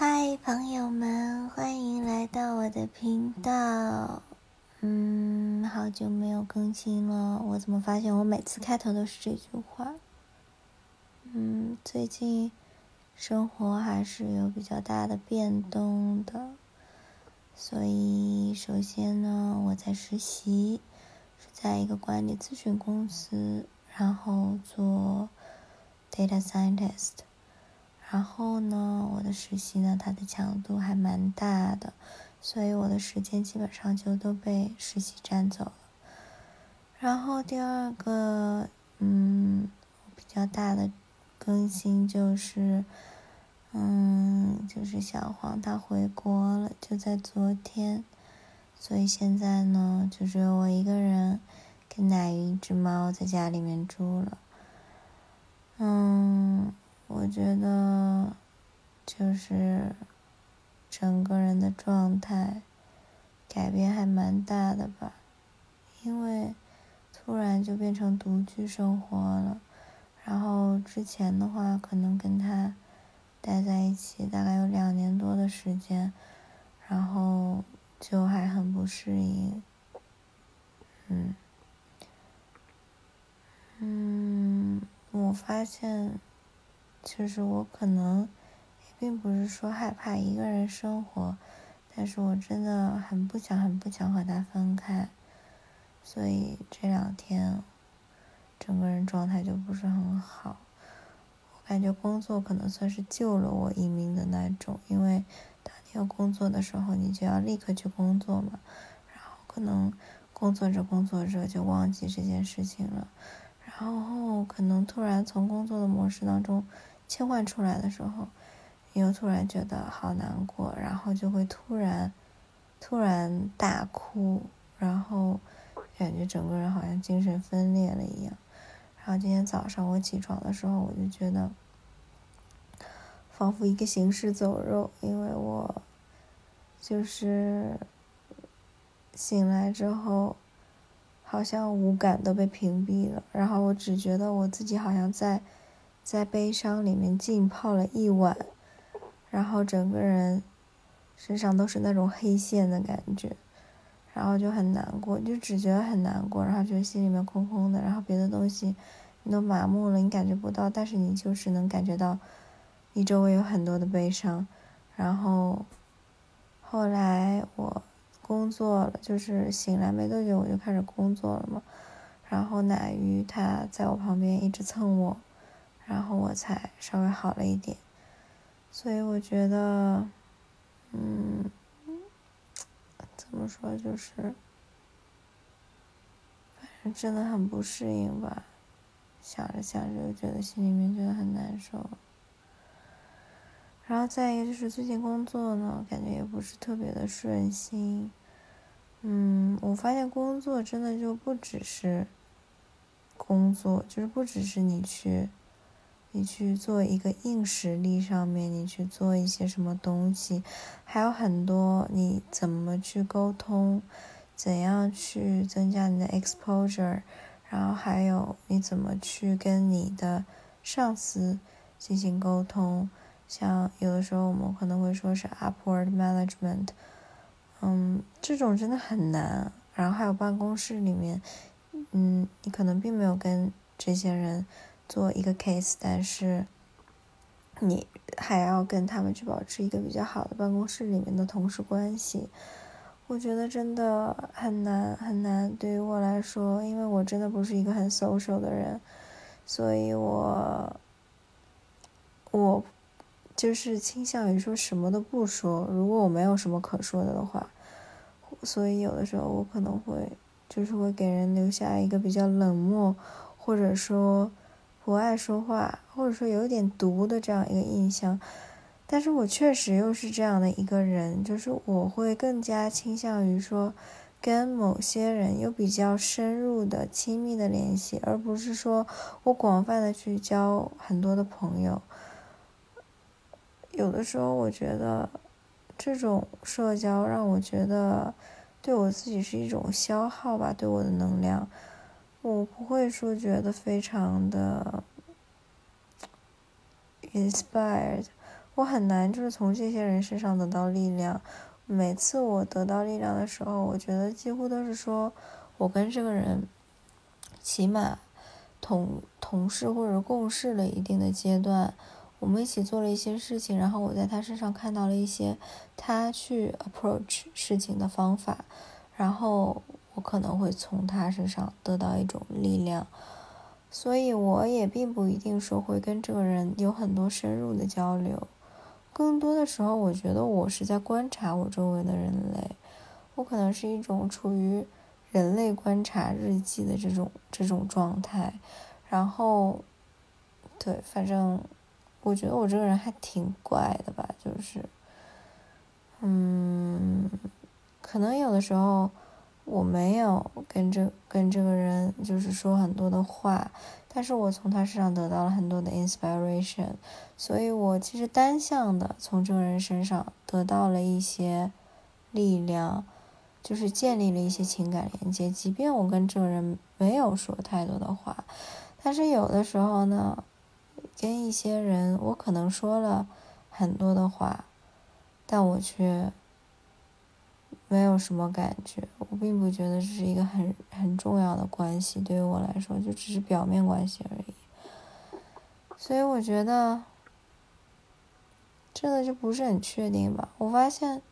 嗨，朋友们，欢迎来到我的频道。嗯，好久没有更新了，我怎么发现我每次开头都是这句话？嗯，最近生活还是有比较大的变动的，所以首先呢，我在实习，是在一个管理咨询公司，然后做 data scientist。然后呢，我的实习呢，它的强度还蛮大的，所以我的时间基本上就都被实习占走了。然后第二个，嗯，比较大的更新就是，嗯，就是小黄他回国了，就在昨天，所以现在呢，就只有我一个人跟奶鱼一只猫在家里面住了，嗯。我觉得，就是整个人的状态改变还蛮大的吧，因为突然就变成独居生活了，然后之前的话可能跟他待在一起大概有两年多的时间，然后就还很不适应，嗯，嗯，我发现。其实我可能也并不是说害怕一个人生活，但是我真的很不想、很不想和他分开，所以这两天整个人状态就不是很好。我感觉工作可能算是救了我一命的那种，因为当你要工作的时候，你就要立刻去工作嘛，然后可能工作着工作着就忘记这件事情了，然后可能突然从工作的模式当中。切换出来的时候，又突然觉得好难过，然后就会突然，突然大哭，然后感觉整个人好像精神分裂了一样。然后今天早上我起床的时候，我就觉得仿佛一个行尸走肉，因为我就是醒来之后，好像五感都被屏蔽了，然后我只觉得我自己好像在。在悲伤里面浸泡了一晚，然后整个人身上都是那种黑线的感觉，然后就很难过，就只觉得很难过，然后觉得心里面空空的，然后别的东西你都麻木了，你感觉不到，但是你就是能感觉到你周围有很多的悲伤。然后后来我工作了，就是醒来没多久我就开始工作了嘛，然后奶鱼它在我旁边一直蹭我。然后我才稍微好了一点，所以我觉得，嗯，怎么说就是，反正真的很不适应吧，想着想着就觉得心里面觉得很难受。然后再一个就是最近工作呢，感觉也不是特别的顺心。嗯，我发现工作真的就不只是工作，就是不只是你去。你去做一个硬实力上面，你去做一些什么东西，还有很多你怎么去沟通，怎样去增加你的 exposure，然后还有你怎么去跟你的上司进行沟通，像有的时候我们可能会说是 upward management，嗯，这种真的很难。然后还有办公室里面，嗯，你可能并没有跟这些人。做一个 case，但是你还要跟他们去保持一个比较好的办公室里面的同事关系，我觉得真的很难很难。对于我来说，因为我真的不是一个很 social 的人，所以我我就是倾向于说什么都不说。如果我没有什么可说的的话，所以有的时候我可能会就是会给人留下一个比较冷漠，或者说。不爱说话，或者说有点毒的这样一个印象，但是我确实又是这样的一个人，就是我会更加倾向于说，跟某些人有比较深入的、亲密的联系，而不是说我广泛的去交很多的朋友。有的时候我觉得，这种社交让我觉得，对我自己是一种消耗吧，对我的能量。我不会说觉得非常的 inspired，我很难就是从这些人身上得到力量。每次我得到力量的时候，我觉得几乎都是说我跟这个人起码同同事或者共事了一定的阶段，我们一起做了一些事情，然后我在他身上看到了一些他去 approach 事情的方法，然后我可能会从他身上得到一种力量。所以我也并不一定说会跟这个人有很多深入的交流。更多的时候，我觉得我是在观察我周围的人类，我可能是一种处于人类观察日记的这种这种状态，然后，对，反正我觉得我这个人还挺怪的吧，就是，嗯，可能有的时候。我没有跟这跟这个人就是说很多的话，但是我从他身上得到了很多的 inspiration，所以我其实单向的从这个人身上得到了一些力量，就是建立了一些情感连接。即便我跟这个人没有说太多的话，但是有的时候呢，跟一些人我可能说了很多的话，但我却。没有什么感觉，我并不觉得这是一个很很重要的关系，对于我来说就只是表面关系而已。所以我觉得，真的就不是很确定吧。我发现，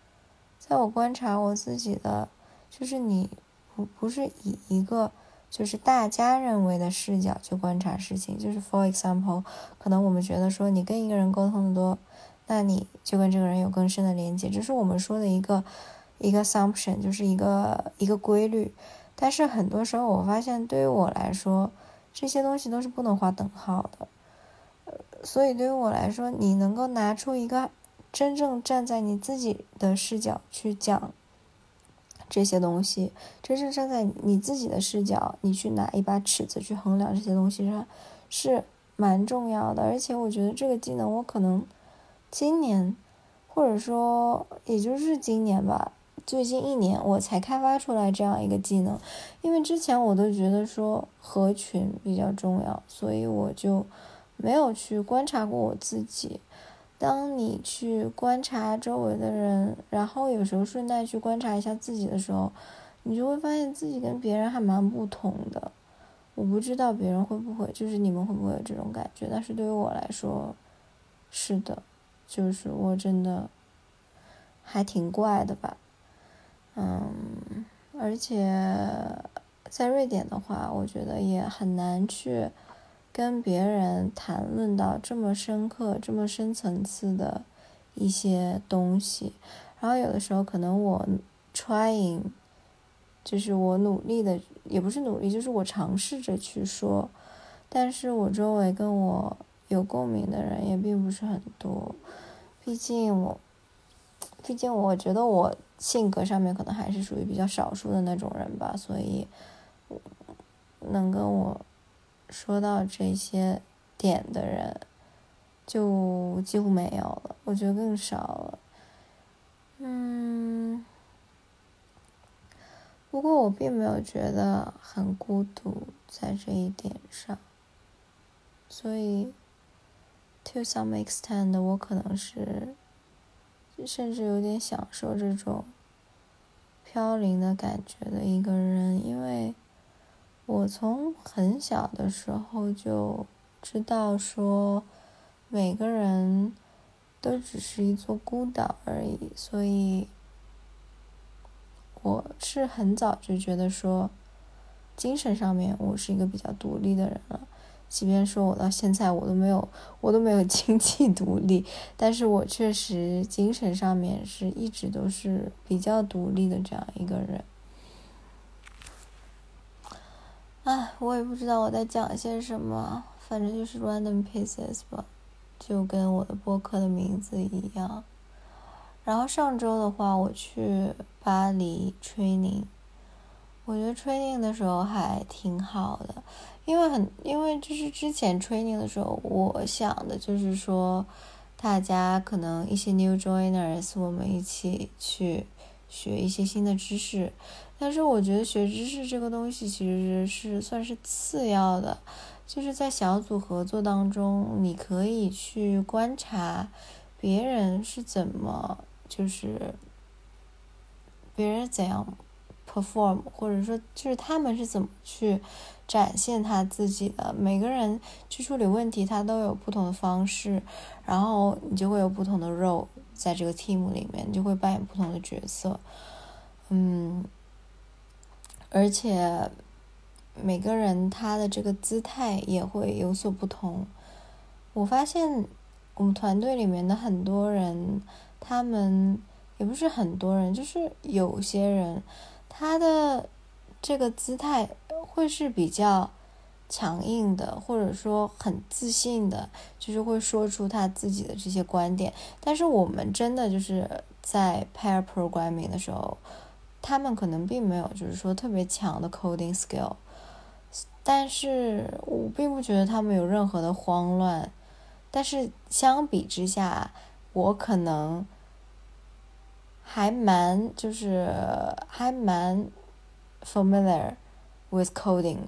在我观察我自己的，就是你不不是以一个就是大家认为的视角去观察事情，就是 for example，可能我们觉得说你跟一个人沟通的多，那你就跟这个人有更深的连接，这是我们说的一个。一个 assumption 就是一个一个规律，但是很多时候我发现，对于我来说，这些东西都是不能划等号的。所以对于我来说，你能够拿出一个真正站在你自己的视角去讲这些东西，真正站在你自己的视角，你去拿一把尺子去衡量这些东西上，是蛮重要的。而且我觉得这个技能，我可能今年，或者说也就是今年吧。最近一年我才开发出来这样一个技能，因为之前我都觉得说合群比较重要，所以我就没有去观察过我自己。当你去观察周围的人，然后有时候顺带去观察一下自己的时候，你就会发现自己跟别人还蛮不同的。我不知道别人会不会，就是你们会不会有这种感觉？但是对于我来说，是的，就是我真的还挺怪的吧。嗯，而且在瑞典的话，我觉得也很难去跟别人谈论到这么深刻、这么深层次的一些东西。然后有的时候，可能我 trying，就是我努力的，也不是努力，就是我尝试着去说，但是我周围跟我有共鸣的人也并不是很多。毕竟我，毕竟我觉得我。性格上面可能还是属于比较少数的那种人吧，所以能跟我说到这些点的人就几乎没有了，我觉得更少了。嗯，不过我并没有觉得很孤独在这一点上，所以 to some extent 我可能是。甚至有点享受这种飘零的感觉的一个人，因为我从很小的时候就知道说，每个人都只是一座孤岛而已，所以我是很早就觉得说，精神上面我是一个比较独立的人了。即便说我到现在我都没有我都没有 经济独立，但是我确实精神上面是一直都是比较独立的这样一个人。唉，我也不知道我在讲些什么，反正就是 random pieces 吧，就跟我的播客的名字一样。然后上周的话，我去巴黎 training，我觉得 training 的时候还挺好的。因为很，因为就是之前 training 的时候，我想的就是说，大家可能一些 new joiners，我们一起去学一些新的知识。但是我觉得学知识这个东西其实是算是次要的，就是在小组合作当中，你可以去观察别人是怎么就是别人怎样 perform，或者说就是他们是怎么去展现他自己的。每个人去处理问题，他都有不同的方式，然后你就会有不同的 role 在这个 team 里面，你就会扮演不同的角色。嗯，而且每个人他的这个姿态也会有所不同。我发现我们团队里面的很多人，他们也不是很多人，就是有些人，他的这个姿态会是比较强硬的，或者说很自信的，就是会说出他自己的这些观点。但是我们真的就是在 pair programming 的时候，他们可能并没有就是说特别强的 coding skill，但是我并不觉得他们有任何的慌乱。但是相比之下，我可能还蛮就是还蛮 familiar with coding，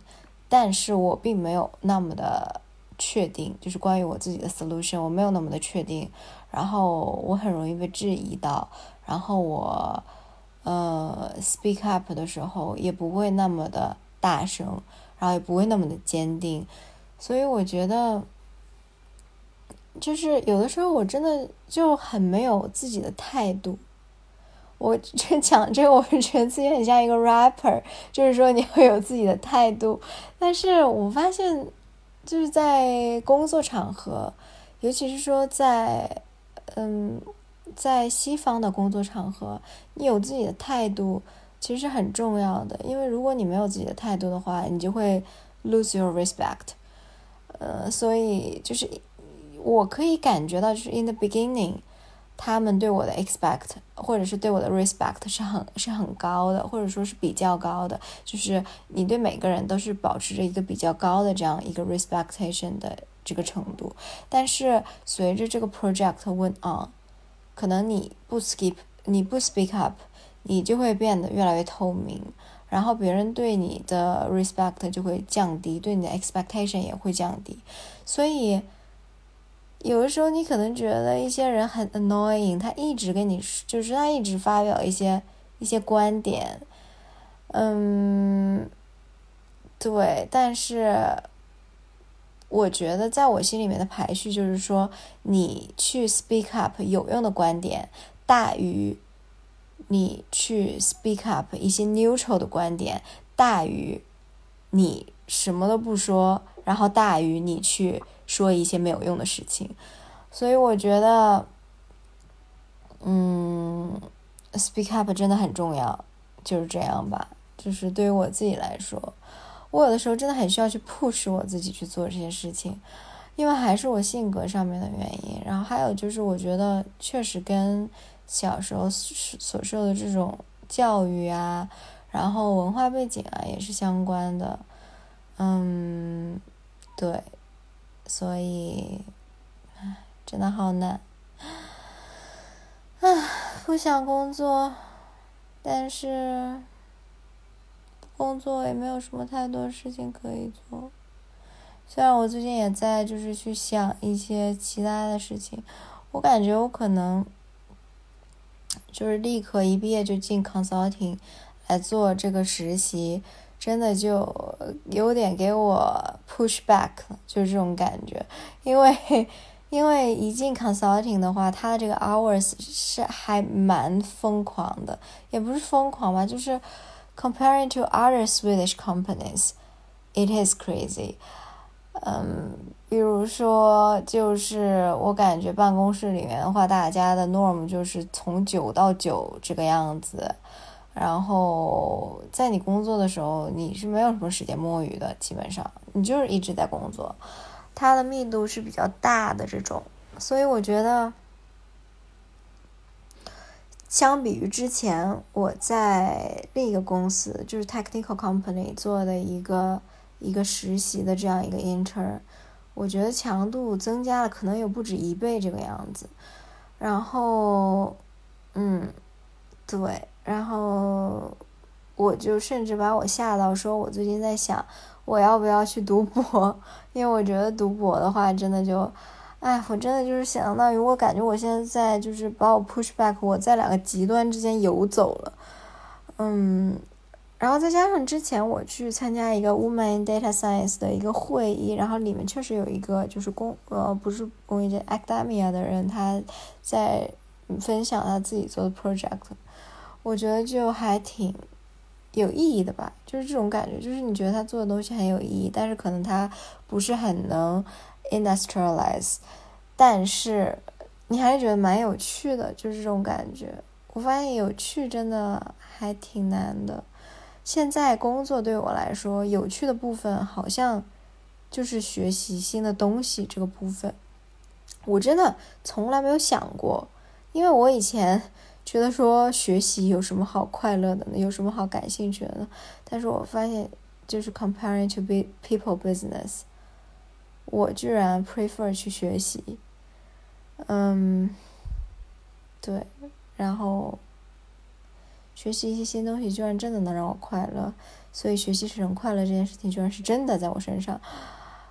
但是我并没有那么的确定，就是关于我自己的 solution，我没有那么的确定。然后我很容易被质疑到，然后我呃 speak up 的时候也不会那么的大声，然后也不会那么的坚定，所以我觉得。就是有的时候我真的就很没有自己的态度。我这讲这个，我觉得自己很像一个 rapper，就是说你会有自己的态度。但是我发现，就是在工作场合，尤其是说在嗯在西方的工作场合，你有自己的态度其实是很重要的。因为如果你没有自己的态度的话，你就会 lose your respect。呃，所以就是。我可以感觉到，就是 in the beginning，他们对我的 expect 或者是对我的 respect 是很是很高的，或者说是比较高的。就是你对每个人都是保持着一个比较高的这样一个 respectation 的这个程度。但是随着这个 project went on，可能你不 skip，你不 speak up，你就会变得越来越透明，然后别人对你的 respect 就会降低，对你的 expectation 也会降低，所以。有的时候，你可能觉得一些人很 annoying，他一直跟你，就是他一直发表一些一些观点，嗯，对。但是，我觉得在我心里面的排序就是说，你去 speak up 有用的观点，大于你去 speak up 一些 neutral 的观点，大于你什么都不说，然后大于你去。说一些没有用的事情，所以我觉得，嗯，speak up 真的很重要，就是这样吧。就是对于我自己来说，我有的时候真的很需要去 push 我自己去做这些事情，因为还是我性格上面的原因。然后还有就是，我觉得确实跟小时候所受的这种教育啊，然后文化背景啊也是相关的。嗯，对。所以，唉，真的好难，唉，不想工作，但是工作也没有什么太多事情可以做。虽然我最近也在就是去想一些其他的事情，我感觉我可能就是立刻一毕业就进 consulting 来做这个实习。真的就有点给我 push back 就是这种感觉，因为因为一进 consulting 的话，他的这个 hours 是还蛮疯狂的，也不是疯狂吧，就是 comparing to other Swedish companies，it is crazy。嗯，比如说，就是我感觉办公室里面的话，大家的 norm 就是从九到九这个样子。然后在你工作的时候，你是没有什么时间摸鱼的，基本上你就是一直在工作，它的密度是比较大的这种，所以我觉得，相比于之前我在另一个公司，就是 technical company 做的一个一个实习的这样一个 intern，我觉得强度增加了，可能有不止一倍这个样子。然后，嗯，对。然后，我就甚至把我吓到，说我最近在想，我要不要去读博？因为我觉得读博的话，真的就哎，我真的就是相当于我感觉我现在在就是把我 push back，我在两个极端之间游走了，嗯。然后再加上之前我去参加一个 woman Data Science 的一个会议，然后里面确实有一个就是公呃不是公益界 Academia 的人，他在分享他自己做的 project，我觉得就还挺有意义的吧，就是这种感觉，就是你觉得他做的东西很有意义，但是可能他不是很能 industrialize，但是你还是觉得蛮有趣的，就是这种感觉。我发现有趣真的还挺难的。现在工作对我来说有趣的部分，好像就是学习新的东西这个部分。我真的从来没有想过，因为我以前觉得说学习有什么好快乐的呢？有什么好感兴趣的呢？但是我发现，就是 comparing to be people business，我居然 prefer 去学习。嗯，对，然后。学习一些新东西，居然真的能让我快乐，所以学习使人快乐这件事情，居然是真的在我身上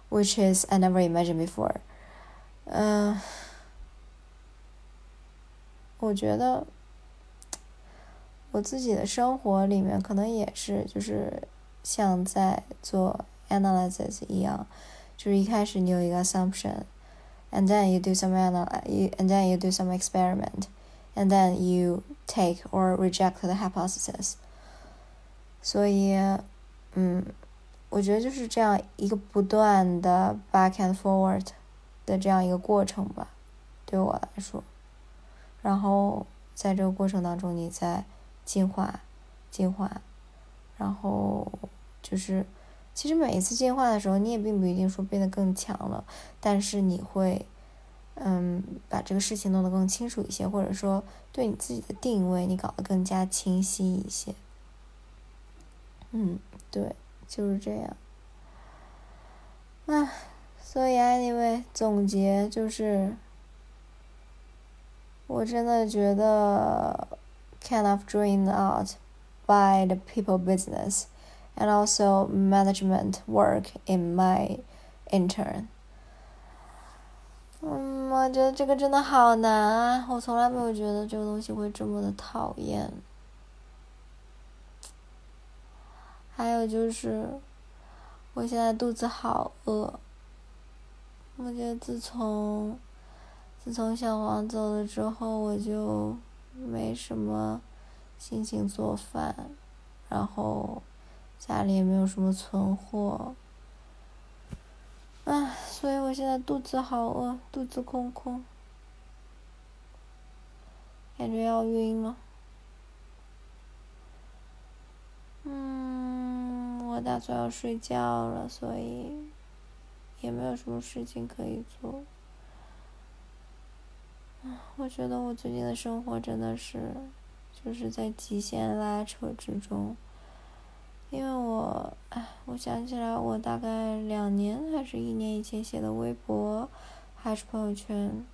，which is I never imagined before。嗯，我觉得我自己的生活里面可能也是，就是像在做 analysis 一样，就是一开始你有一个 assumption，and then you do some analy，and then you do some experiment。and then you take or reject the hypothesis。所以，嗯，我觉得就是这样一个不断的 back and forward 的这样一个过程吧，对我来说。然后在这个过程当中，你在进化、进化，然后就是其实每一次进化的时候，你也并不一定说变得更强了，但是你会。嗯，把这个事情弄得更清楚一些，或者说对你自己的定位，你搞得更加清晰一些。嗯，对，就是这样。啊，所以 anyway 总结就是，我真的觉得 kind of drained out by the people business and also management work in my intern。嗯，我觉得这个真的好难啊！我从来没有觉得这个东西会这么的讨厌。还有就是，我现在肚子好饿。我觉得自从自从小黄走了之后，我就没什么心情做饭，然后家里也没有什么存货。唉，所以我现在肚子好饿，肚子空空，感觉要晕了。嗯，我打算要睡觉了，所以也没有什么事情可以做。我觉得我最近的生活真的是，就是在极限拉扯之中。因为我，哎，我想起来，我大概两年还是一年以前写的微博，还是朋友圈，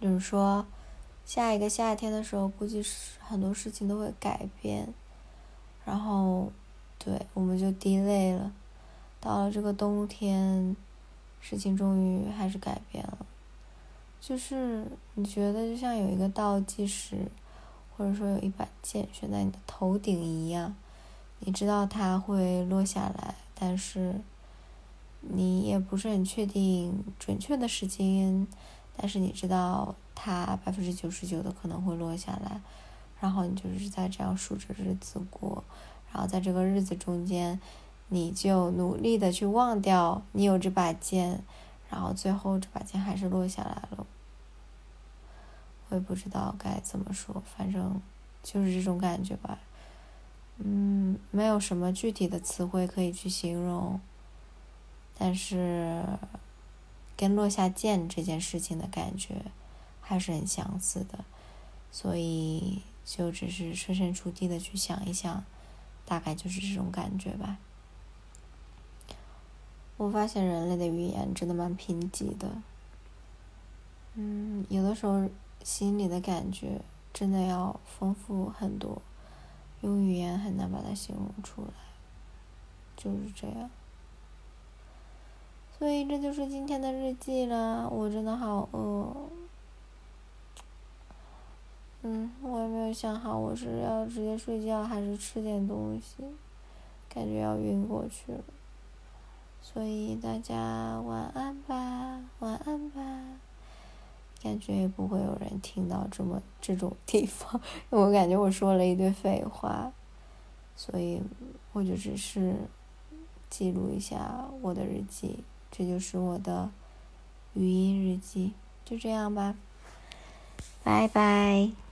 就是说，下一个夏天的时候，估计是很多事情都会改变，然后，对，我们就低泪了，到了这个冬天，事情终于还是改变了，就是你觉得就像有一个倒计时，或者说有一把剑悬在你的头顶一样。你知道它会落下来，但是你也不是很确定准确的时间，但是你知道它百分之九十九的可能会落下来，然后你就是在这样数着日子过，然后在这个日子中间，你就努力的去忘掉你有这把剑，然后最后这把剑还是落下来了。我也不知道该怎么说，反正就是这种感觉吧。嗯，没有什么具体的词汇可以去形容，但是跟落下剑这件事情的感觉还是很相似的，所以就只是设身处地的去想一想，大概就是这种感觉吧。我发现人类的语言真的蛮贫瘠的，嗯，有的时候心里的感觉真的要丰富很多。用语言很难把它形容出来，就是这样。所以这就是今天的日记了。我真的好饿。嗯，我也没有想好我是要直接睡觉还是吃点东西，感觉要晕过去了。所以大家晚安吧，晚安吧。感觉也不会有人听到这么这种地方，我感觉我说了一堆废话，所以我就只是记录一下我的日记，这就是我的语音日记，就这样吧，拜拜。